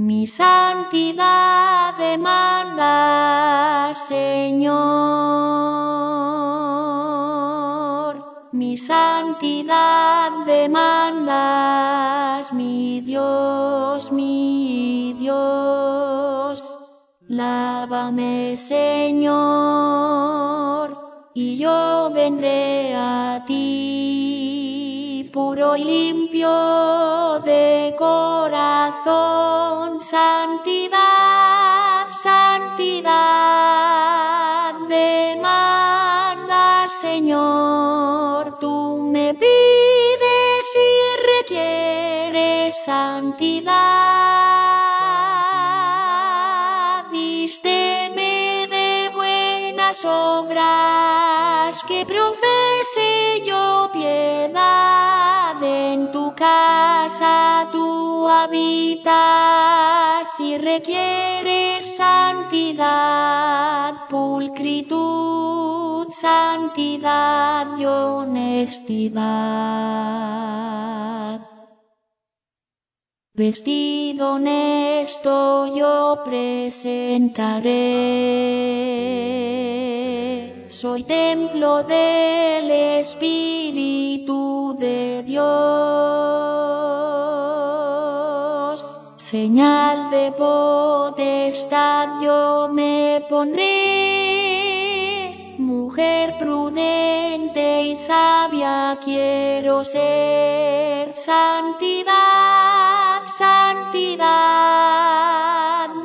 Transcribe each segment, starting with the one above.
Mi santidad demanda, Señor. Mi santidad demandas, mi Dios, mi Dios. Lávame, Señor, y yo vendré a ti, puro y limpio de corazón, santidad, santidad, demanda, Señor, tú me pides y requieres santidad, vísteme de buenas obras, que profese yo habitas y requieres santidad, pulcritud, santidad y honestidad. Vestido honesto yo presentaré. Soy templo del Espíritu de Dios. Señal de potestad yo me pondré. Mujer prudente y sabia quiero ser. Santidad, santidad,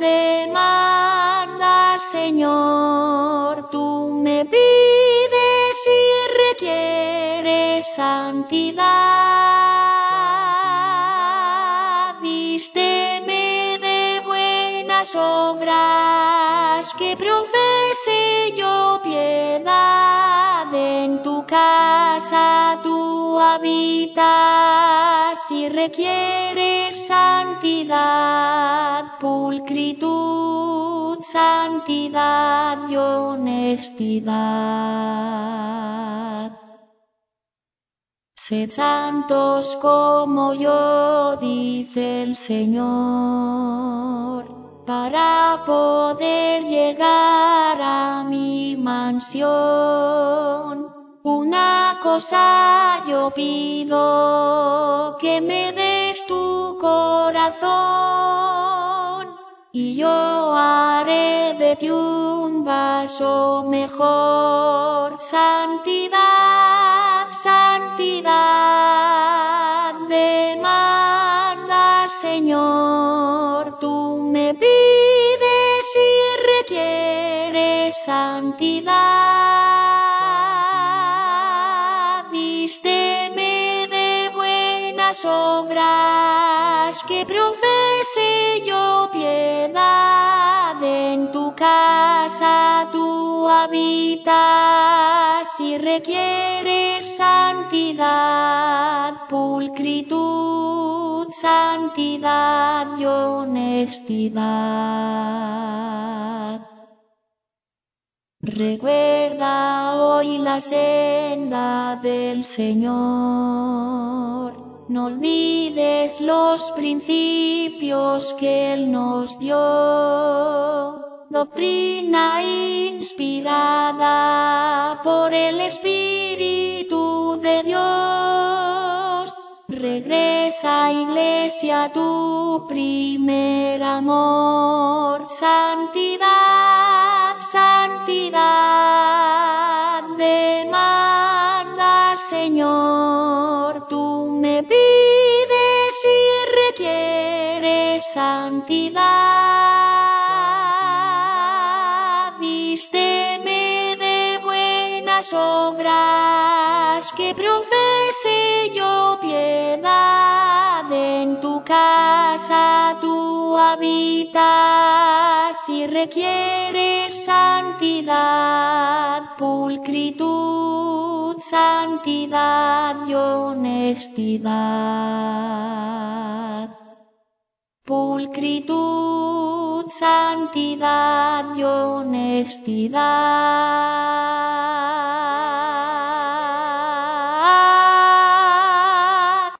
demanda, Señor, tú me pides y requieres santidad. Buenas obras, que profese yo piedad en tu casa, tú habitas y requieres santidad, pulcritud, santidad y honestidad. Sed santos como yo, dice el Señor, para poder llegar a mi mansión. Una cosa yo pido, que me des tu corazón, y yo haré de ti un vaso mejor. Santidad, santidad, demanda, Señor, y requieres santidad. Vísteme de buenas obras, que profese yo piedad en tu casa, tú habitas y requieres santidad, pulcritud, santidad y honestidad. Recuerda hoy la senda del Señor. No olvides los principios que Él nos dio. Doctrina inspirada por el Espíritu de Dios. Regresa, iglesia, tu primer amor. Santidad, santidad. Vísteme de buenas obras, que profese yo piedad en tu casa, tú habitas y requieres santidad, pulcritud, santidad y honestidad. Pulcritud, santidad y honestidad.